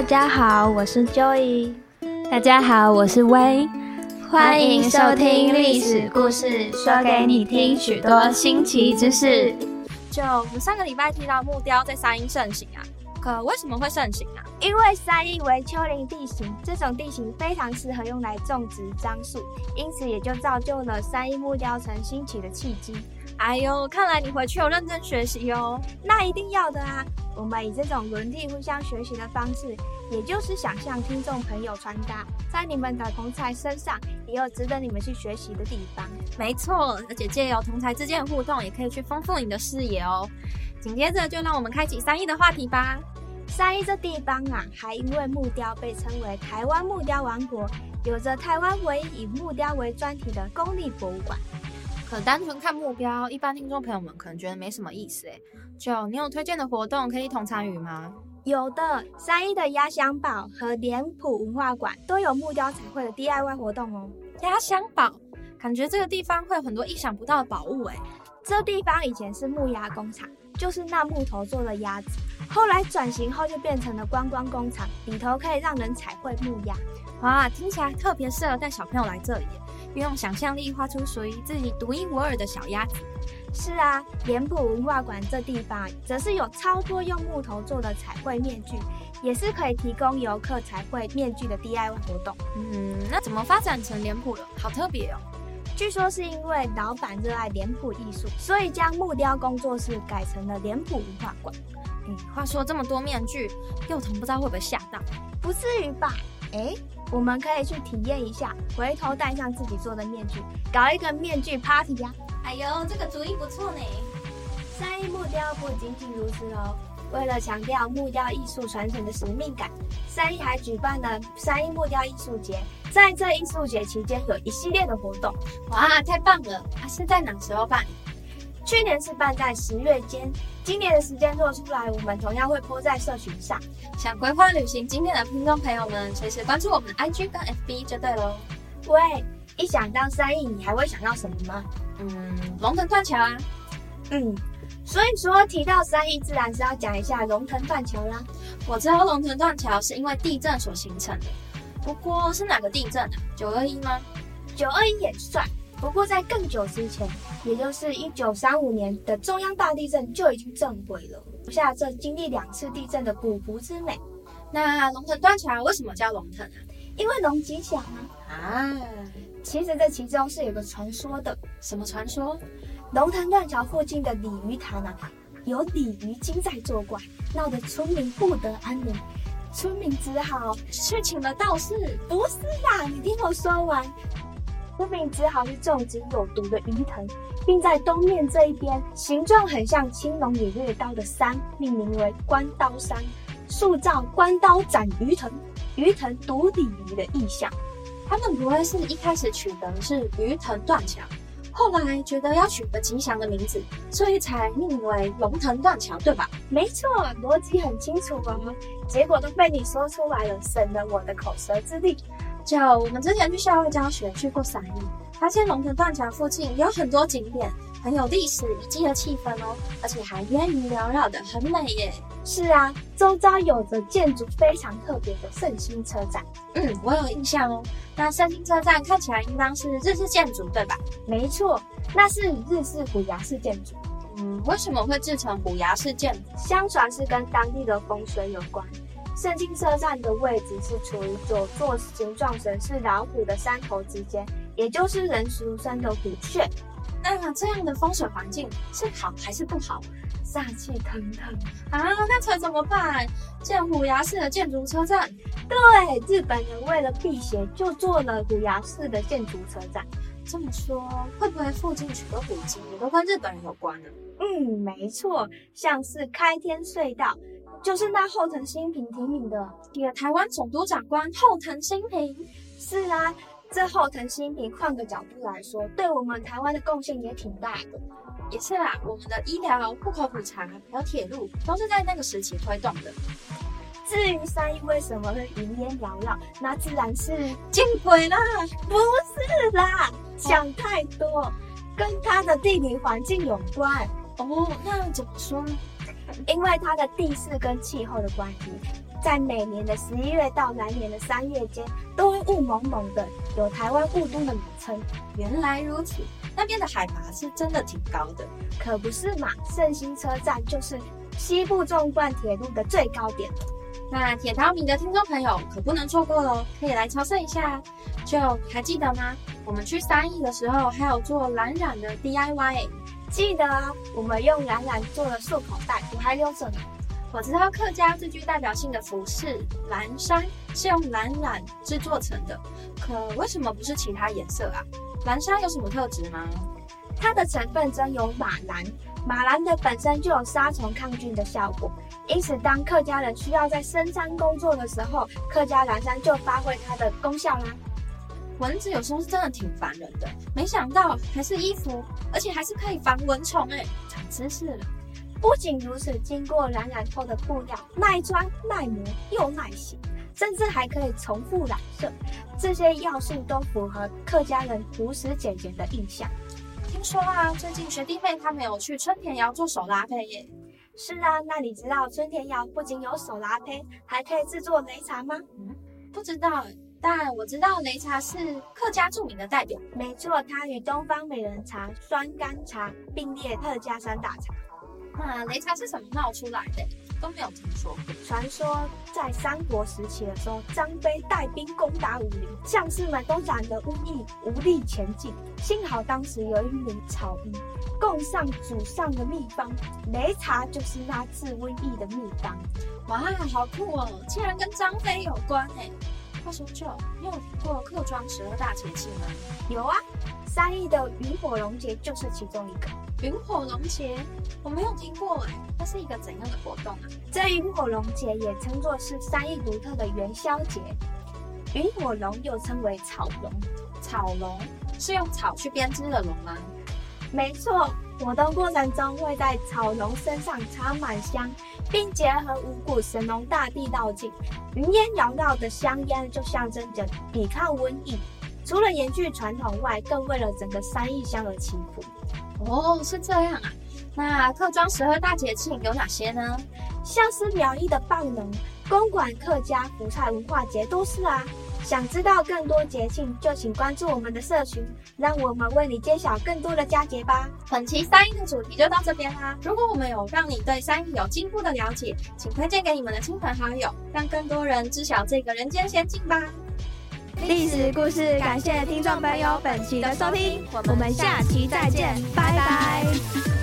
大家好，我是 Joy。大家好，我是薇。欢迎收听历史故事，说给你听许多新奇知识。就我们上个礼拜提到木雕在山阴盛行啊，可为什么会盛行啊？因为山阴为丘陵地形，这种地形非常适合用来种植樟树，因此也就造就了山阴木雕城兴起的契机。哎呦，看来你回去有认真学习哦。那一定要的啊！我们以这种轮替互相学习的方式，也就是想向听众朋友传达，在你们的同才身上也有值得你们去学习的地方。没错，而且借由同才之间的互动，也可以去丰富你的视野哦。紧接着就让我们开启三一的话题吧。三一这地方啊，还因为木雕被称为台湾木雕王国，有着台湾唯一以木雕为专题的公立博物馆。可单纯看目标，一般听众朋友们可能觉得没什么意思诶。就你有推荐的活动可以一同参与吗？有的，三一的压箱宝和脸谱文化馆都有木雕彩绘的 DIY 活动哦。压箱宝，感觉这个地方会有很多意想不到的宝物诶。这地方以前是木鸭工厂，就是那木头做的鸭子，后来转型后就变成了观光工厂，里头可以让人彩绘木鸭。哇，听起来特别适合带小朋友来这里。运用想象力画出属于自己独一无二的小鸭子。是啊，脸谱文化馆这地方则是有超多用木头做的彩绘面具，也是可以提供游客彩绘面具的 DIY 活动。嗯，那怎么发展成脸谱了？好特别哦！据说是因为老板热爱脸谱艺术，所以将木雕工作室改成了脸谱文化馆。嗯，话说这么多面具，幼童不知道会不会吓到？不至于吧？哎。我们可以去体验一下，回头戴上自己做的面具，搞一个面具 party 呀！哎呦，这个主意不错呢。三一木雕不仅仅如此哦，为了强调木雕艺术传承的使命感，三一还举办了三一木雕艺术节。在这艺术节期间，有一系列的活动。哇，太棒了！它是在哪时候办？去年是办在十月间，今年的时间做出来，我们同样会播在社群上。想规划旅行经验的听众朋友们，随时关注我们的 IG 跟 FB 就对喽。喂，一想到三亿，你还会想到什么吗？嗯，龙腾断桥啊。嗯，所以说提到三义，自然是要讲一下龙腾断桥啦。我知道龙腾断桥是因为地震所形成的，不过是哪个地震啊？九二一吗？九二一也算。不过，在更久之前，也就是一九三五年的中央大地震就已经震毁了，留下这经历两次地震的古朴之美。那龙腾断桥为什么叫龙腾啊？因为龙吉祥啊！啊，其实这其中是有个传说的。什么传说？龙腾断桥附近的鲤鱼潭啊，有鲤鱼精在作怪，闹得村民不得安宁，村民只好去请了道士。不是啦，你听我说完。村民只好去种植有毒的鱼藤，并在东面这一边，形状很像青龙偃月刀的山，命名为关刀山，塑造关刀斩鱼藤，鱼藤毒鲤鱼的意象。他们不会是一开始取的是鱼藤断桥，后来觉得要取个吉祥的名字，所以才命名为龙腾断桥，对吧？没错，逻辑很清楚哦。结果都被你说出来了，省了我的口舌之力。就我们之前去校外教学，去过三义，发现龙腾断桥附近有很多景点，很有历史遗迹的气氛哦，而且还烟云缭绕的，很美耶。是啊，周遭有着建筑非常特别的圣心车站。嗯，我有印象哦。那圣心车站看起来应当是日式建筑，对吧？没错，那是日式虎牙式建筑。嗯，为什么会制成虎牙式建筑？相传是跟当地的风水有关。圣经车站的位置是处于左座形状神似老虎的山头之间，也就是人俗称的虎穴。那这样的风水环境是好还是不好？煞气腾腾啊！那可怎么办？建虎牙式的建筑车站？对，日本人为了辟邪，就做了虎牙式的建筑车站。这么说，会不会附近许多古迹也都跟日本人有关呢？嗯，没错，像是开天隧道。就是那后藤新平提名的，个台湾总督长官后藤新平。是啊，这后藤新平换个角度来说，对我们台湾的贡献也挺大的。也是啦，我们的医疗、户口普查还有铁路，都是在那个时期推动的。至于三一为什么会云烟缭绕，那自然是见鬼啦！不是啦，想太多，跟它的地理环境有关。哦，那怎么说呢？因为它的地势跟气候的关系，在每年的十一月到来年的三月间，都会雾蒙蒙的，有台湾雾都的名称。原来如此，那边的海拔是真的挺高的，可不是嘛？圣心车站就是西部纵贯铁路的最高点。那铁道迷的听众朋友可不能错过喽，可以来朝圣一下。就还记得吗？我们去三义的时候，还有做蓝染的 DIY。记得，我们用蓝染做了束口袋，我还留着呢。我知道客家最具代表性的服饰蓝衫是用蓝染制作成的，可为什么不是其他颜色啊？蓝衫有什么特质吗？它的成分中有马蓝，马蓝的本身就有杀虫抗菌的效果，因此当客家人需要在深山工作的时候，客家蓝衫就发挥它的功效啦。蚊子有时候是真的挺烦人的，没想到还是衣服，而且还是可以防蚊虫哎，长知识了。不仅如此，经过染染后的布料耐穿、耐磨又耐洗，甚至还可以重复染色，这些要素都符合客家人朴实简洁的印象。听说啊，最近学弟妹他们有去春田窑做手拉胚耶。是啊，那你知道春田窑不仅有手拉胚，还可以制作擂茶吗？嗯，不知道，但我知道擂茶是客家著名的代表。没错，它与东方美人茶、酸甘茶并列客家三大茶。那擂茶是什么闹出来的？都没有听说过。传说在三国时期的时候，张飞带兵攻打武林，将士们都染得瘟疫，无力前进。幸好当时有一名草医供上祖上的秘方，擂茶就是那治瘟疫的秘方。哇，好酷哦！竟然跟张飞有关哎。话说就，你有听过客庄十二大节气吗？有啊，三义的云火龙节就是其中一个。云火龙节，我没有听过哎，它是一个怎样的活动啊？这云火龙节也称作是三义独特的元宵节。云火龙又称为草龙，草龙是用草去编织的龙吗？没错，活动过程中会在草龙身上插满香，并结合五谷神农大地道境，云烟缭绕的香烟就象征着抵抗瘟疫。除了延续传统外，更为了整个三义乡而祈福。哦，是这样啊。那客庄十二大节庆有哪些呢？像是苗栗的棒农、公馆客家福菜文化节都是啊。想知道更多节庆，就请关注我们的社群，让我们为你揭晓更多的佳节吧。本期三一的主题就到这边啦。如果我们有让你对三一有进一步的了解，请推荐给你们的亲朋好友，让更多人知晓这个人间仙境吧。历史故事，感谢听众朋友本期的收听，我们下期再见，拜拜。